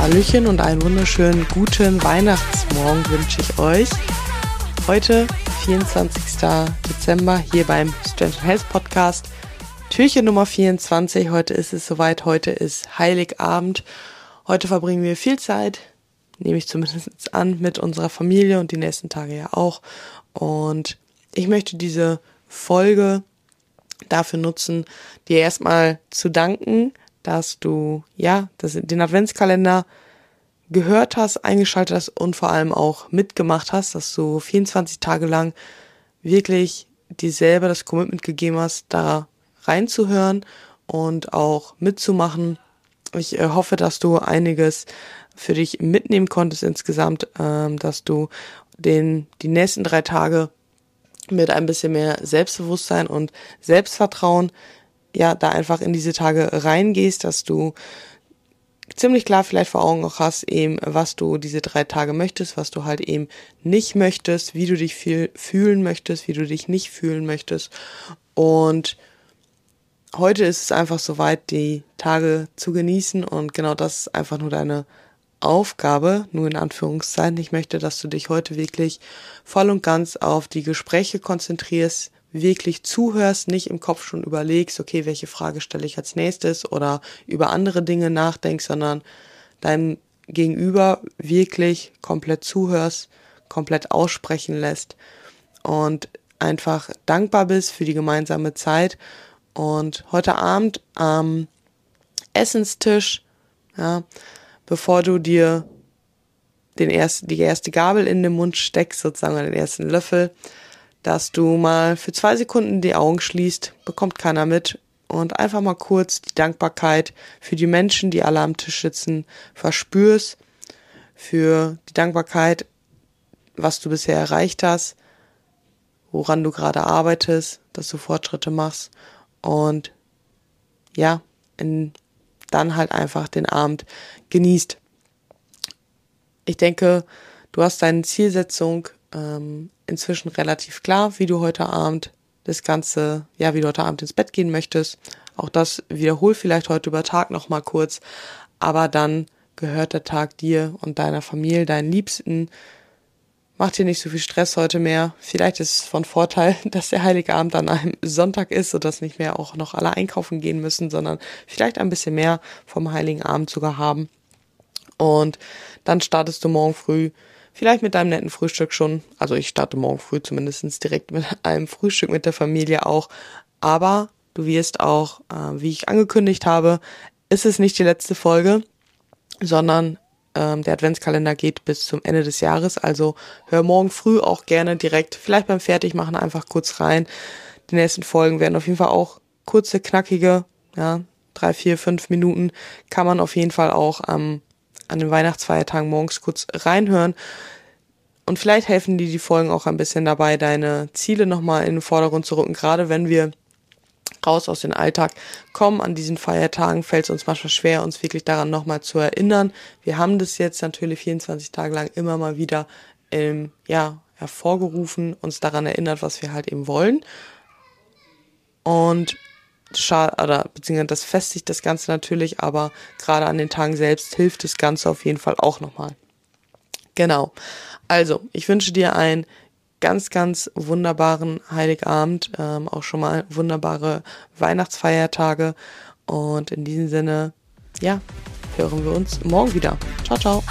Hallöchen und einen wunderschönen guten Weihnachtsmorgen wünsche ich euch. Heute, 24. Dezember, hier beim Strength Health Podcast. Türchen Nummer 24. Heute ist es soweit. Heute ist Heiligabend. Heute verbringen wir viel Zeit, nehme ich zumindest an, mit unserer Familie und die nächsten Tage ja auch. Und ich möchte diese Folge dafür nutzen, dir erstmal zu danken, dass du ja das, den Adventskalender gehört hast, eingeschaltet hast und vor allem auch mitgemacht hast, dass du 24 Tage lang wirklich dir selber das Commitment gegeben hast, da reinzuhören und auch mitzumachen. Ich äh, hoffe, dass du einiges für dich mitnehmen konntest insgesamt, ähm, dass du den die nächsten drei Tage mit ein bisschen mehr Selbstbewusstsein und Selbstvertrauen ja da einfach in diese Tage reingehst, dass du ziemlich klar vielleicht vor Augen auch hast, eben, was du diese drei Tage möchtest, was du halt eben nicht möchtest, wie du dich viel fühlen möchtest, wie du dich nicht fühlen möchtest. Und heute ist es einfach soweit, die Tage zu genießen und genau das ist einfach nur deine Aufgabe, nur in Anführungszeichen. Ich möchte, dass du dich heute wirklich voll und ganz auf die Gespräche konzentrierst, wirklich zuhörst, nicht im Kopf schon überlegst, okay, welche Frage stelle ich als nächstes oder über andere Dinge nachdenkst, sondern deinem Gegenüber wirklich komplett zuhörst, komplett aussprechen lässt und einfach dankbar bist für die gemeinsame Zeit. Und heute Abend am Essenstisch, ja, bevor du dir den ersten, die erste Gabel in den Mund steckst, sozusagen den ersten Löffel, dass du mal für zwei Sekunden die Augen schließt, bekommt keiner mit. Und einfach mal kurz die Dankbarkeit für die Menschen, die alle am Tisch sitzen, verspürst, für die Dankbarkeit, was du bisher erreicht hast, woran du gerade arbeitest, dass du Fortschritte machst. Und ja, in, dann halt einfach den Abend genießt. Ich denke, du hast deine Zielsetzung ähm, inzwischen relativ klar, wie du heute Abend das Ganze, ja, wie du heute Abend ins Bett gehen möchtest. Auch das wiederhol vielleicht heute über Tag nochmal kurz. Aber dann gehört der Tag dir und deiner Familie, deinen Liebsten. Mach dir nicht so viel Stress heute mehr. Vielleicht ist es von Vorteil, dass der Heilige Abend an einem Sonntag ist, sodass nicht mehr auch noch alle einkaufen gehen müssen, sondern vielleicht ein bisschen mehr vom Heiligen Abend sogar haben. Und dann startest du morgen früh Vielleicht mit deinem netten Frühstück schon. Also ich starte morgen früh zumindest direkt mit einem Frühstück mit der Familie auch. Aber du wirst auch, äh, wie ich angekündigt habe, ist es nicht die letzte Folge, sondern ähm, der Adventskalender geht bis zum Ende des Jahres. Also hör morgen früh auch gerne direkt, vielleicht beim Fertigmachen einfach kurz rein. Die nächsten Folgen werden auf jeden Fall auch kurze, knackige, ja, drei, vier, fünf Minuten kann man auf jeden Fall auch am an den Weihnachtsfeiertagen morgens kurz reinhören. Und vielleicht helfen dir die Folgen auch ein bisschen dabei, deine Ziele nochmal in den Vordergrund zu rücken. Gerade wenn wir raus aus dem Alltag kommen an diesen Feiertagen, fällt es uns manchmal schwer, uns wirklich daran nochmal zu erinnern. Wir haben das jetzt natürlich 24 Tage lang immer mal wieder ähm, ja, hervorgerufen, uns daran erinnert, was wir halt eben wollen. Und oder beziehungsweise das festigt das Ganze natürlich, aber gerade an den Tagen selbst hilft das Ganze auf jeden Fall auch nochmal. Genau. Also, ich wünsche dir einen ganz, ganz wunderbaren Heiligabend, ähm, auch schon mal wunderbare Weihnachtsfeiertage und in diesem Sinne, ja, hören wir uns morgen wieder. Ciao, ciao.